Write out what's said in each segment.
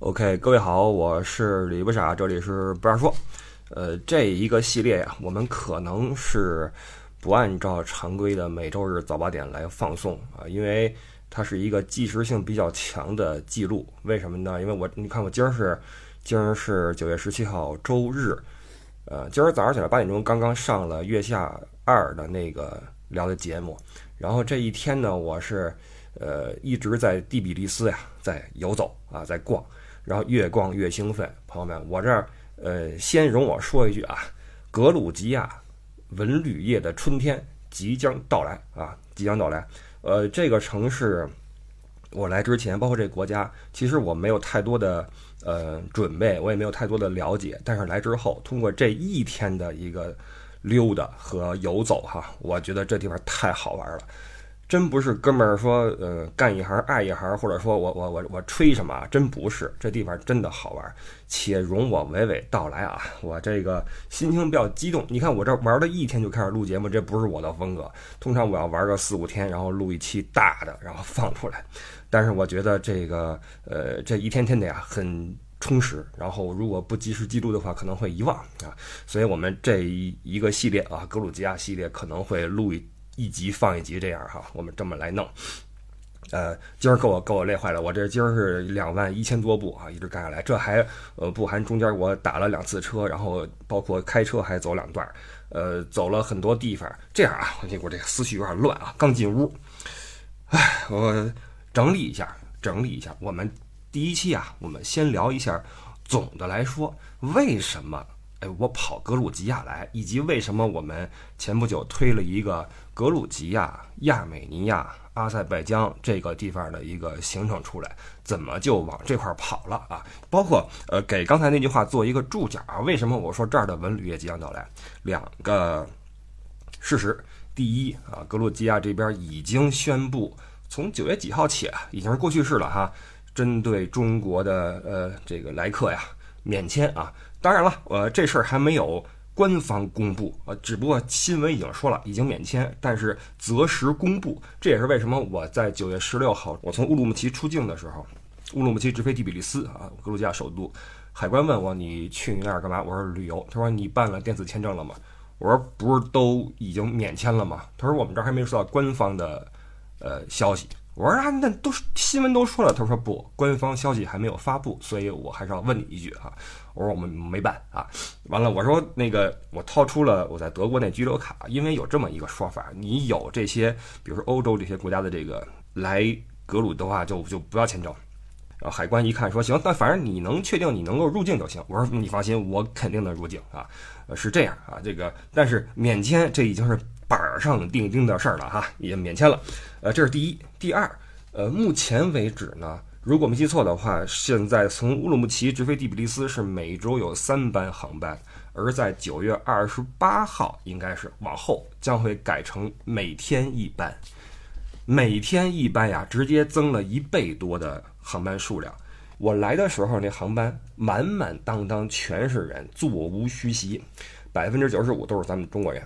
OK，各位好，我是李不傻，这里是不二说。呃，这一个系列呀，我们可能是不按照常规的每周日早八点来放送啊，因为它是一个即时性比较强的记录。为什么呢？因为我你看，我今儿是今儿是九月十七号周日，呃，今儿早上起来八点钟刚刚上了月下二的那个聊的节目，然后这一天呢，我是呃一直在第比利斯呀，在游走啊，在逛。然后越逛越兴奋，朋友们，我这儿呃，先容我说一句啊，格鲁吉亚文旅业的春天即将到来啊，即将到来。呃，这个城市我来之前，包括这个国家，其实我没有太多的呃准备，我也没有太多的了解。但是来之后，通过这一天的一个溜达和游走哈，我觉得这地方太好玩了。真不是哥们儿说，呃，干一行爱一行，或者说我我我我吹什么？真不是，这地方真的好玩。且容我娓娓道来啊！我这个心情比较激动。你看我这玩了一天就开始录节目，这不是我的风格。通常我要玩个四五天，然后录一期大的，然后放出来。但是我觉得这个，呃，这一天天的呀，很充实。然后如果不及时记录的话，可能会遗忘啊。所以我们这一一个系列啊，格鲁吉亚系列可能会录一。一集放一集这样哈，我们这么来弄。呃，今儿给我给我累坏了，我这今儿是两万一千多步啊，一直干下来，这还呃不含中间我打了两次车，然后包括开车还走两段，呃，走了很多地方。这样啊，我我这个思绪有点乱啊，刚进屋，哎，我整理一下，整理一下。我们第一期啊，我们先聊一下，总的来说为什么。哎，我跑格鲁吉亚来，以及为什么我们前不久推了一个格鲁吉亚、亚美尼亚、阿塞拜疆这个地方的一个行程出来，怎么就往这块跑了啊？包括呃，给刚才那句话做一个注脚啊。为什么我说这儿的文旅业即将到来？两个事实：第一啊，格鲁吉亚这边已经宣布，从九月几号起啊，已经是过去式了哈，针对中国的呃这个来客呀，免签啊。当然了，呃，这事儿还没有官方公布，呃，只不过新闻已经说了，已经免签，但是择时公布。这也是为什么我在九月十六号，我从乌鲁木齐出境的时候，乌鲁木齐直飞第比利斯啊，格鲁吉亚首都，海关问我你去那儿干嘛？我说旅游。他说你办了电子签证了吗？我说不是都已经免签了吗？他说我们这儿还没收到官方的呃消息。我说啊，那都新闻都说了。他说不，官方消息还没有发布，所以我还是要问你一句啊。我说我们没办啊。完了，我说那个我掏出了我在德国那居留卡，因为有这么一个说法，你有这些，比如说欧洲这些国家的这个来格鲁的话，就就不要签证。然后海关一看说行，但反正你能确定你能够入境就行。我说你放心，我肯定能入境啊。是这样啊，这个但是免签这已经是。板上钉钉的事儿了哈，也免签了。呃，这是第一。第二，呃，目前为止呢，如果没记错的话，现在从乌鲁木齐直飞第比利斯是每周有三班航班，而在九月二十八号，应该是往后将会改成每天一班。每天一班呀，直接增了一倍多的航班数量。我来的时候那航班满满当当全是人，座无虚席，百分之九十五都是咱们中国人。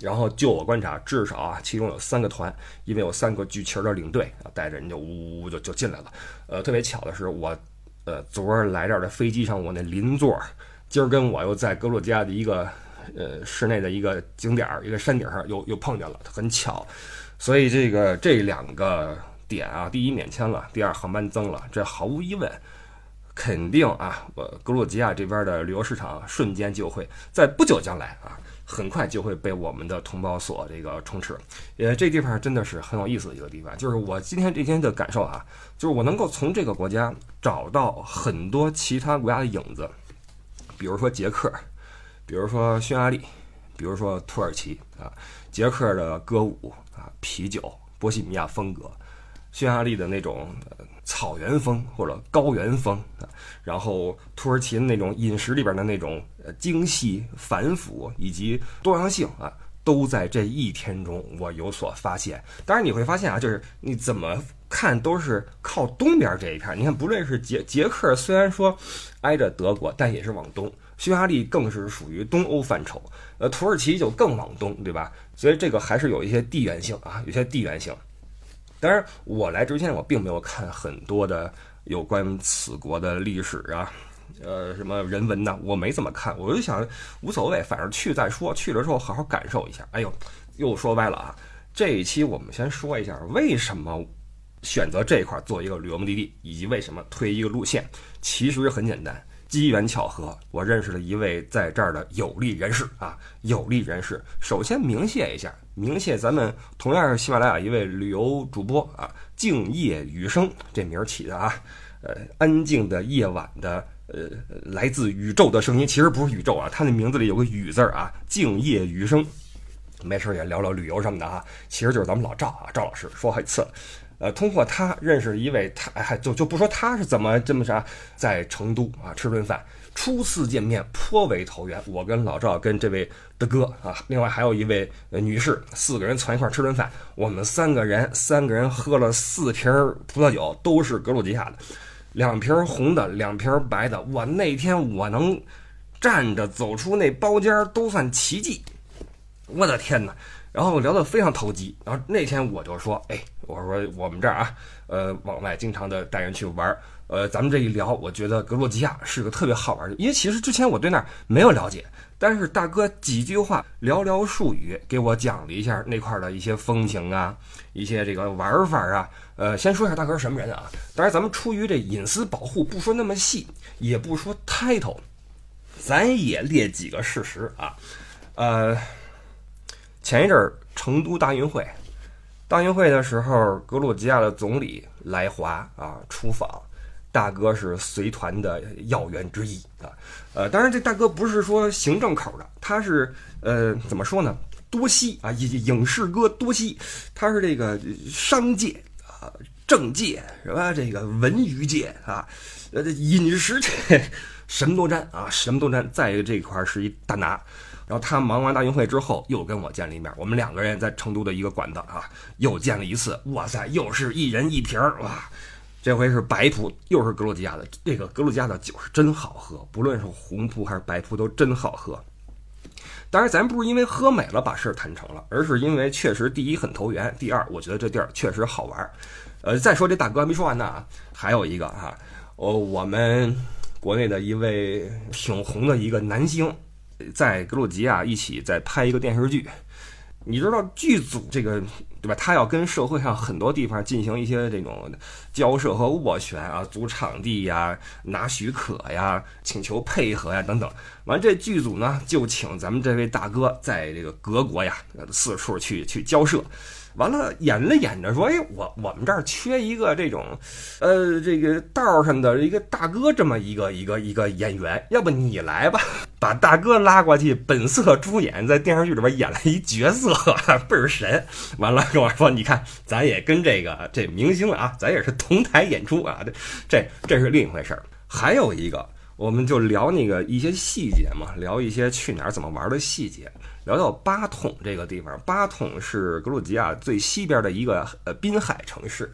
然后就我观察，至少啊，其中有三个团，因为有三个举旗的领队啊，带着人就呜呜就就进来了。呃，特别巧的是，我呃昨儿来这儿的飞机上，我那邻座今儿跟我又在格鲁吉亚的一个呃室内的一个景点儿，一个山顶上又又碰见了，很巧。所以这个这两个点啊，第一免签了，第二航班增了，这毫无疑问，肯定啊，我格鲁吉亚这边的旅游市场瞬间就会在不久将来啊。很快就会被我们的同胞所这个充斥，呃，这地方真的是很有意思的一个地方。就是我今天这天的感受啊，就是我能够从这个国家找到很多其他国家的影子，比如说捷克，比如说匈牙利，比如说土耳其啊，捷克的歌舞啊，啤酒，波西米亚风格，匈牙利的那种。草原风或者高原风啊，然后土耳其那种饮食里边的那种精细繁复以及多样性啊，都在这一天中我有所发现。当然你会发现啊，就是你怎么看都是靠东边这一片。你看，不论是捷捷克，虽然说挨着德国，但也是往东；匈牙利更是属于东欧范畴，呃，土耳其就更往东，对吧？所以这个还是有一些地缘性啊，有些地缘性。当然，我来之前我并没有看很多的有关此国的历史啊，呃，什么人文呐，我没怎么看，我就想无所谓，反正去再说，去了之后好好感受一下。哎呦，又说歪了啊！这一期我们先说一下为什么选择这一块做一个旅游目的地，以及为什么推一个路线。其实很简单。机缘巧合，我认识了一位在这儿的有利人士啊，有利人士。首先明谢一下，鸣谢咱们同样是喜马拉雅一位旅游主播啊，静夜雨声这名儿起的啊，呃，安静的夜晚的呃，来自宇宙的声音，其实不是宇宙啊，他那名字里有个雨字啊，静夜雨声。没事也聊聊旅游什么的啊，其实就是咱们老赵啊，赵老师说好几次。呃，通过他认识一位，他还就就不说他是怎么这么啥，在成都啊吃顿饭，初次见面颇为投缘。我跟老赵跟这位的哥啊，另外还有一位女士，四个人攒一块吃顿饭。我们三个人三个人喝了四瓶葡萄酒，都是格鲁吉亚的，两瓶红的，两瓶白的。我那天我能站着走出那包间都算奇迹。我的天哪！然后聊得非常投机，然后那天我就说，哎，我说我们这儿啊，呃，往外经常的带人去玩儿，呃，咱们这一聊，我觉得格鲁吉亚是个特别好玩的，因为其实之前我对那儿没有了解，但是大哥几句话寥寥数语给我讲了一下那块的一些风情啊，一些这个玩法啊，呃，先说一下大哥是什么人啊？当然咱们出于这隐私保护，不说那么细，也不说 title，咱也列几个事实啊，呃。前一阵儿成都大运会，大运会的时候，格鲁吉亚的总理来华啊出访，大哥是随团的要员之一啊。呃，当然这大哥不是说行政口的，他是呃怎么说呢？多西啊，影影视哥多西，他是这个商界啊、政界是吧？这个文娱界啊，呃，饮食界什么都沾啊，什么都沾，在这块是一大拿。然后他忙完大运会之后，又跟我见了一面。我们两个人在成都的一个馆子啊，又见了一次。哇塞，又是一人一瓶儿哇！这回是白葡，又是格鲁吉亚的。这个格鲁吉亚的酒是真好喝，不论是红葡还是白葡都真好喝。当然，咱不是因为喝美了把事儿谈成了，而是因为确实第一很投缘，第二我觉得这地儿确实好玩。呃，再说这大哥还没说完呢，还有一个哈，哦，我们国内的一位挺红的一个男星。在格鲁吉亚一起在拍一个电视剧，你知道剧组这个对吧？他要跟社会上很多地方进行一些这种交涉和斡旋啊，租场地呀、拿许可呀、请求配合呀等等。完，这剧组呢就请咱们这位大哥在这个各国呀四处去去交涉。完了，演着演着说：“哎，我我们这儿缺一个这种，呃，这个道上的一个大哥，这么一个一个一个演员，要不你来吧，把大哥拉过去，本色出演，在电视剧里边演了一角色，倍儿神。完了跟我说，你看，咱也跟这个这明星啊，咱也是同台演出啊，这这这是另一回事儿。还有一个，我们就聊那个一些细节嘛，聊一些去哪儿怎么玩的细节。”聊到巴统这个地方，巴统是格鲁吉亚最西边的一个呃滨海城市。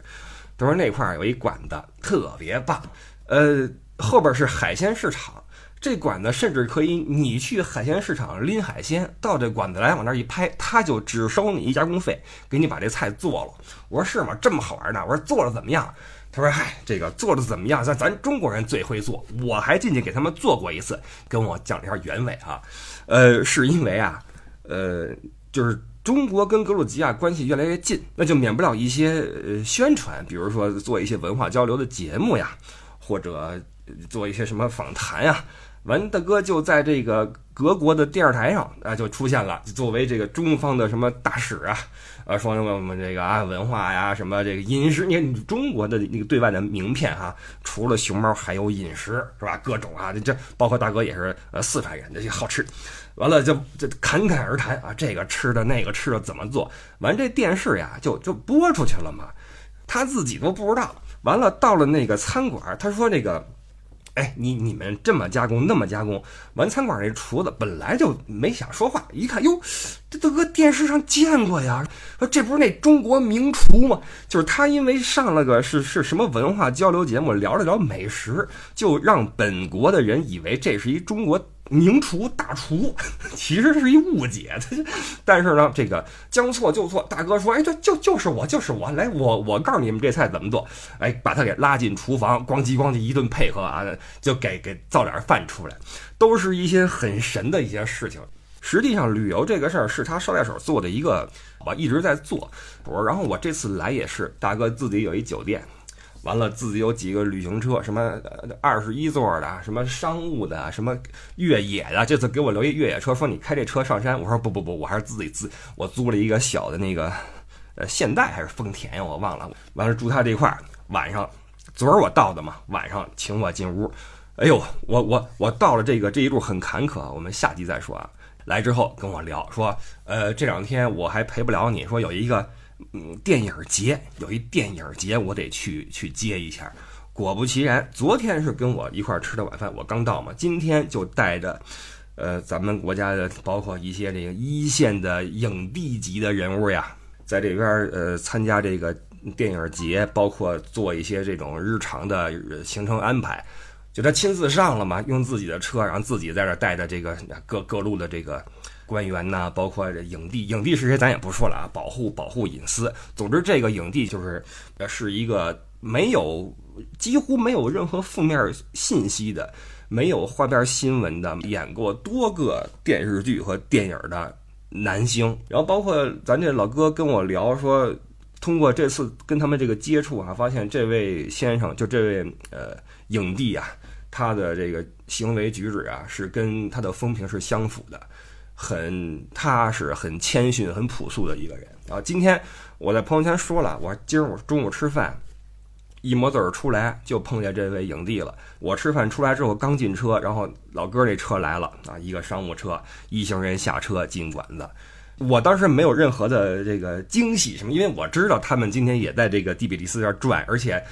他说那块儿有一馆子特别棒，呃，后边是海鲜市场。这馆子甚至可以，你去海鲜市场拎海鲜，到这馆子来往那一拍，他就只收你一加工费，给你把这菜做了。我说是吗？这么好玩呢？我说做的怎么样？他说嗨，这个做的怎么样？咱咱中国人最会做，我还进去给他们做过一次，跟我讲了一下原委啊。呃，是因为啊。呃，就是中国跟格鲁吉亚关系越来越近，那就免不了一些呃宣传，比如说做一些文化交流的节目呀，或者做一些什么访谈呀。完，大哥就在这个各国的电视台上啊，就出现了，作为这个中方的什么大使啊，啊，说什么我们这个啊文化呀，什么这个饮食，你看中国的那个对外的名片哈，除了熊猫还有饮食是吧？各种啊，这包括大哥也是呃四川人，这些好吃。完了就就侃侃而谈啊，这个吃的那个吃的怎么做？完这电视呀就就播出去了嘛，他自己都不知道。完了到了那个餐馆，他说那个，哎，你你们这么加工那么加工。完餐馆那厨子本来就没想说话，一看哟，这都搁电视上见过呀，说这不是那中国名厨吗？就是他因为上了个是是什么文化交流节目，聊了聊美食，就让本国的人以为这是一中国。名厨大厨，其实是一误解。但是呢，这个将错就错，大哥说：“哎，这就就是我，就是我，来，我我告诉你们这菜怎么做。”哎，把他给拉进厨房，咣叽咣叽一顿配合啊，就给给造点饭出来，都是一些很神的一些事情。实际上，旅游这个事儿是他捎带手做的一个，我一直在做。我然后我这次来也是，大哥自己有一酒店。完了，自己有几个旅行车，什么二十一座的，什么商务的，什么越野的。这次给我留一越野车，说你开这车上山。我说不不不，我还是自己自我租了一个小的那个，呃，现代还是丰田呀，我忘了。完了住他这块儿，晚上，昨儿我到的嘛，晚上请我进屋。哎呦，我我我到了这个这一路很坎坷，我们下集再说啊。来之后跟我聊说，呃，这两天我还陪不了你，说有一个。嗯，电影节有一电影节，我得去去接一下。果不其然，昨天是跟我一块吃的晚饭，我刚到嘛，今天就带着，呃，咱们国家的包括一些这个一线的影帝级的人物呀，在这边呃参加这个电影节，包括做一些这种日常的行程安排，就他亲自上了嘛，用自己的车，然后自己在这带着这个各各路的这个。官员呐，包括这影帝，影帝是谁咱也不说了啊，保护保护隐私。总之，这个影帝就是呃，是一个没有几乎没有任何负面信息的，没有花边新闻的，演过多个电视剧和电影的男星。然后，包括咱这老哥跟我聊说，通过这次跟他们这个接触啊，发现这位先生就这位呃影帝啊，他的这个行为举止啊，是跟他的风评是相符的。很踏实、很谦逊、很朴素的一个人啊！今天我在朋友圈说了，我今儿我中午吃饭，一抹嘴儿出来就碰见这位影帝了。我吃饭出来之后刚进车，然后老哥这车来了啊，一个商务车，一行人下车进馆子。我当时没有任何的这个惊喜什么，因为我知道他们今天也在这个蒂比利斯这儿转，而且。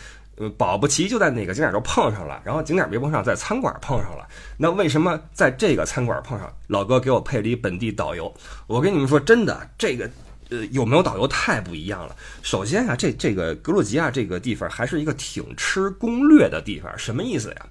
保不齐就在哪个景点就碰上了，然后景点没碰上，在餐馆碰上了。那为什么在这个餐馆碰上？老哥给我配了一本地导游。我跟你们说，真的，这个呃有没有导游太不一样了。首先啊，这这个格鲁吉亚这个地方还是一个挺吃攻略的地方。什么意思呀？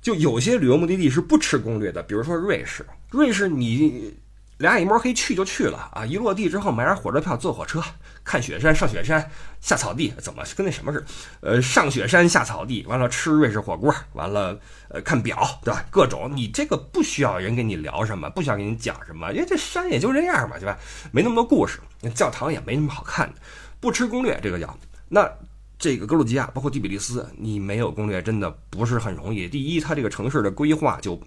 就有些旅游目的地是不吃攻略的，比如说瑞士。瑞士你。俩眼一摸黑去就去了啊！一落地之后买点火车票坐火车看雪山上雪山下草地，怎么跟那什么似的？呃，上雪山下草地，完了吃瑞士火锅，完了呃看表，对吧？各种你这个不需要人跟你聊什么，不需要跟你讲什么，因为这山也就这样嘛，对吧？没那么多故事，教堂也没什么好看的，不吃攻略这个叫。那这个格鲁吉亚包括第比利斯，你没有攻略真的不是很容易。第一，它这个城市的规划就。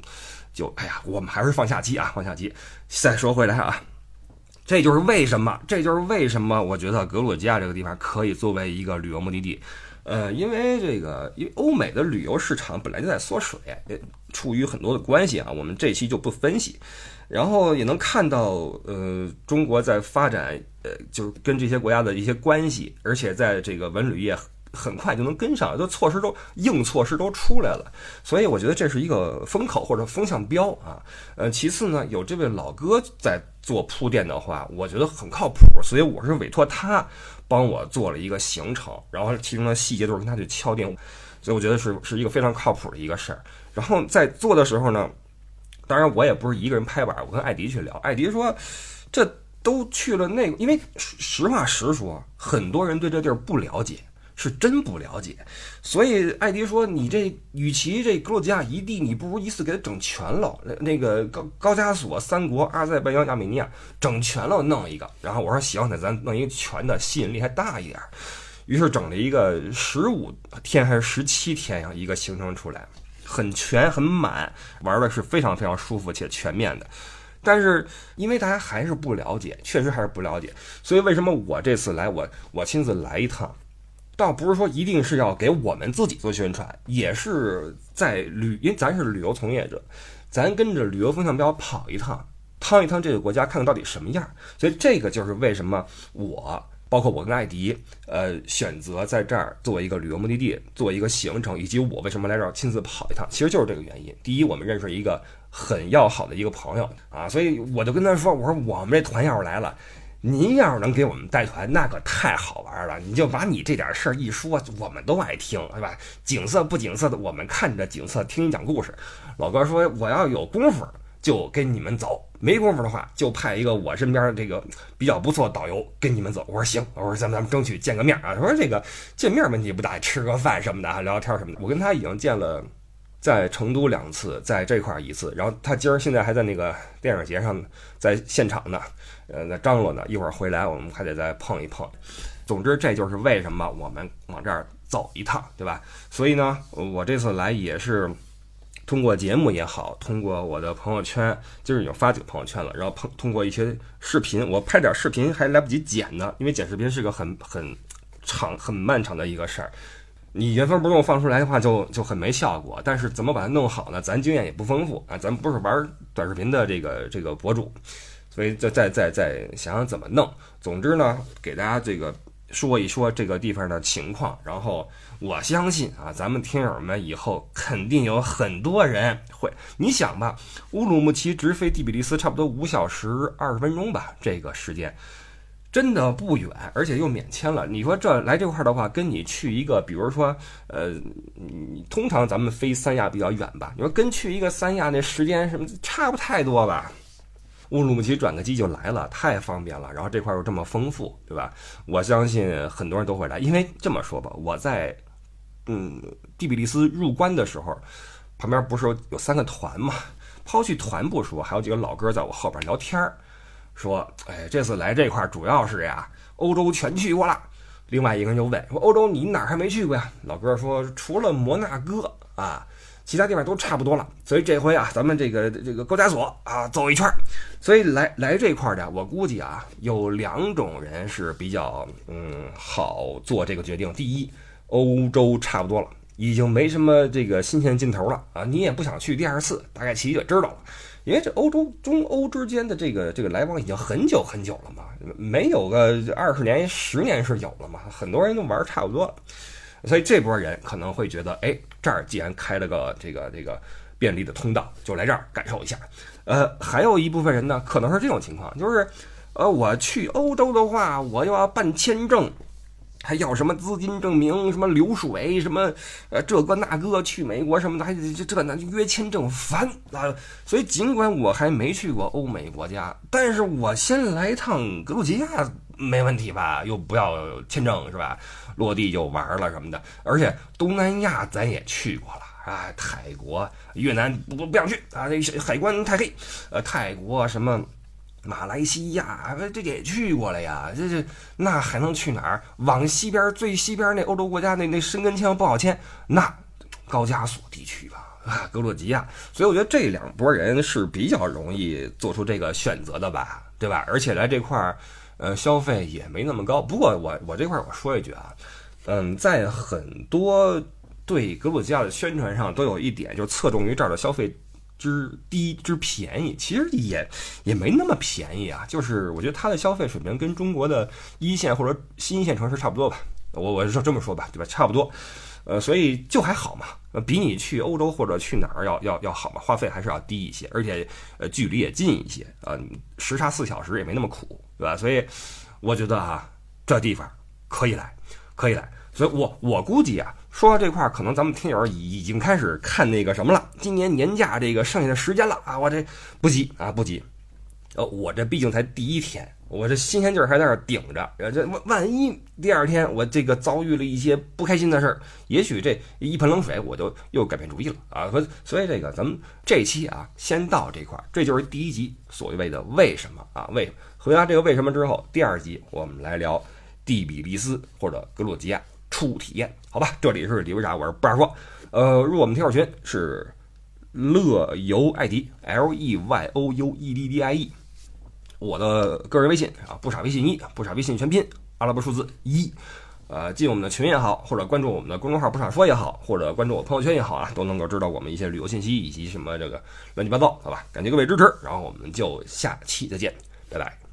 就哎呀，我们还是放下机啊，放下机。再说回来啊，这就是为什么，这就是为什么我觉得格鲁吉亚这个地方可以作为一个旅游目的地。呃，因为这个，因为欧美的旅游市场本来就在缩水，处于很多的关系啊，我们这期就不分析。然后也能看到，呃，中国在发展，呃，就是跟这些国家的一些关系，而且在这个文旅业。很快就能跟上，就措施都硬措施都出来了，所以我觉得这是一个风口或者风向标啊。呃，其次呢，有这位老哥在做铺垫的话，我觉得很靠谱，所以我是委托他帮我做了一个行程，然后其中的细节都是跟他去敲定，所以我觉得是是一个非常靠谱的一个事儿。然后在做的时候呢，当然我也不是一个人拍板，我跟艾迪去聊，艾迪说这都去了那，因为实话实说，很多人对这地儿不了解。是真不了解，所以艾迪说：“你这与其这格鲁吉亚一地，你不如一次给它整全了。那那个高高加索三国，阿塞拜疆、亚美尼亚，整全了弄一个。然后我说行，那咱弄一个全的，吸引力还大一点。于是整了一个十五天还是十七天呀，一个行程出来，很全很满，玩的是非常非常舒服且全面的。但是因为大家还是不了解，确实还是不了解，所以为什么我这次来，我我亲自来一趟。”倒不是说一定是要给我们自己做宣传，也是在旅，因为咱是旅游从业者，咱跟着旅游风向标跑一趟，趟一趟这个国家，看看到底什么样。所以这个就是为什么我，包括我跟艾迪，呃，选择在这儿做一个旅游目的地，做一个行程，以及我为什么来这儿亲自跑一趟，其实就是这个原因。第一，我们认识一个很要好的一个朋友啊，所以我就跟他说，我说我们这团要是来了。您要是能给我们带团，那可太好玩了。你就把你这点事儿一说，我们都爱听，是吧？景色不景色的，我们看着景色听你讲故事。老哥说，我要有功夫就跟你们走，没功夫的话就派一个我身边这个比较不错的导游跟你们走。我说行，我说咱们咱们争取见个面啊。他说这个见面问题不大，吃个饭什么的，聊聊天什么的。我跟他已经见了。在成都两次，在这块儿一次，然后他今儿现在还在那个电影节上，在现场呢，呃，在张罗呢，一会儿回来我们还得再碰一碰。总之，这就是为什么我们往这儿走一趟，对吧？所以呢，我这次来也是通过节目也好，通过我的朋友圈，今儿已经发几个朋友圈了，然后碰通过一些视频，我拍点视频还来不及剪呢，因为剪视频是个很很长、很漫长的一个事儿。你原封不动放出来的话，就就很没效果。但是怎么把它弄好呢？咱经验也不丰富啊，咱不是玩短视频的这个这个博主，所以再再再再想想怎么弄。总之呢，给大家这个说一说这个地方的情况。然后我相信啊，咱们听友们以后肯定有很多人会。你想吧，乌鲁木齐直飞第比利斯差不多五小时二十分钟吧，这个时间。真的不远，而且又免签了。你说这来这块儿的话，跟你去一个，比如说，呃，你通常咱们飞三亚比较远吧？你说跟去一个三亚那时间什么差不太多吧？乌鲁木齐转个机就来了，太方便了。然后这块又这么丰富，对吧？我相信很多人都会来，因为这么说吧，我在嗯第比利斯入关的时候，旁边不是有有三个团嘛？抛去团不说，还有几个老哥在我后边聊天儿。说，哎，这次来这块主要是呀，欧洲全去过了。另外一个人就问说，欧洲你哪儿还没去过呀？老哥说，除了摩纳哥啊，其他地方都差不多了。所以这回啊，咱们这个这个高加索啊，走一圈。所以来来这块的，我估计啊，有两种人是比较嗯好做这个决定。第一，欧洲差不多了，已经没什么这个新鲜劲头了啊，你也不想去第二次，大概其就知道了。因为这欧洲中欧之间的这个这个来往已经很久很久了嘛，没有个二十年十年是有了嘛，很多人都玩差不多了，所以这波人可能会觉得，哎，这儿既然开了个这个这个便利的通道，就来这儿感受一下。呃，还有一部分人呢，可能是这种情况，就是，呃，我去欧洲的话，我又要办签证。还要什么资金证明？什么流水？什么呃这个那个？去美国什么的？还这这那约签证烦啊！所以尽管我还没去过欧美国家，但是我先来趟格鲁吉亚没问题吧？又不要签证是吧？落地就玩了什么的。而且东南亚咱也去过了啊，泰国、越南不不不想去啊，这海关太黑。呃，泰国什么？马来西亚，这也去过了呀，这这那还能去哪儿？往西边最西边那欧洲国家那那申根签不好签，那高加索地区吧，啊，格鲁吉亚。所以我觉得这两拨人是比较容易做出这个选择的吧，对吧？而且来这块儿，呃，消费也没那么高。不过我我这块我说一句啊，嗯，在很多对格鲁吉亚的宣传上都有一点，就侧重于这儿的消费。之低之便宜，其实也也没那么便宜啊。就是我觉得它的消费水平跟中国的一线或者新一线城市差不多吧。我我是这么说吧，对吧？差不多，呃，所以就还好嘛。比你去欧洲或者去哪儿要要要好嘛，花费还是要低一些，而且呃距离也近一些，呃时差四小时也没那么苦，对吧？所以我觉得啊，这地方可以来，可以来。所以我我估计啊。说到这块儿，可能咱们听友已已经开始看那个什么了。今年年假这个剩下的时间了啊，我这不急啊，不急。呃，我这毕竟才第一天，我这新鲜劲儿还在那儿顶着。这万万一第二天我这个遭遇了一些不开心的事儿，也许这一盆冷水我就又改变主意了啊。所所以这个咱们这期啊，先到这块儿，这就是第一集所谓的为什么啊？为回答这个为什么之后，第二集我们来聊蒂比利斯或者格鲁吉亚。初体验，好吧，这里是李为啥，我是不二说，呃，入我们听友群是乐游艾迪 L E Y O U E D D I E，我的个人微信啊，不傻微信一，不傻微信全拼阿拉伯数字一，呃，进我们的群也好，或者关注我们的公众号不傻说也好，或者关注我朋友圈也好啊，都能够知道我们一些旅游信息以及什么这个乱七八糟，好吧，感谢各位支持，然后我们就下期再见，拜拜。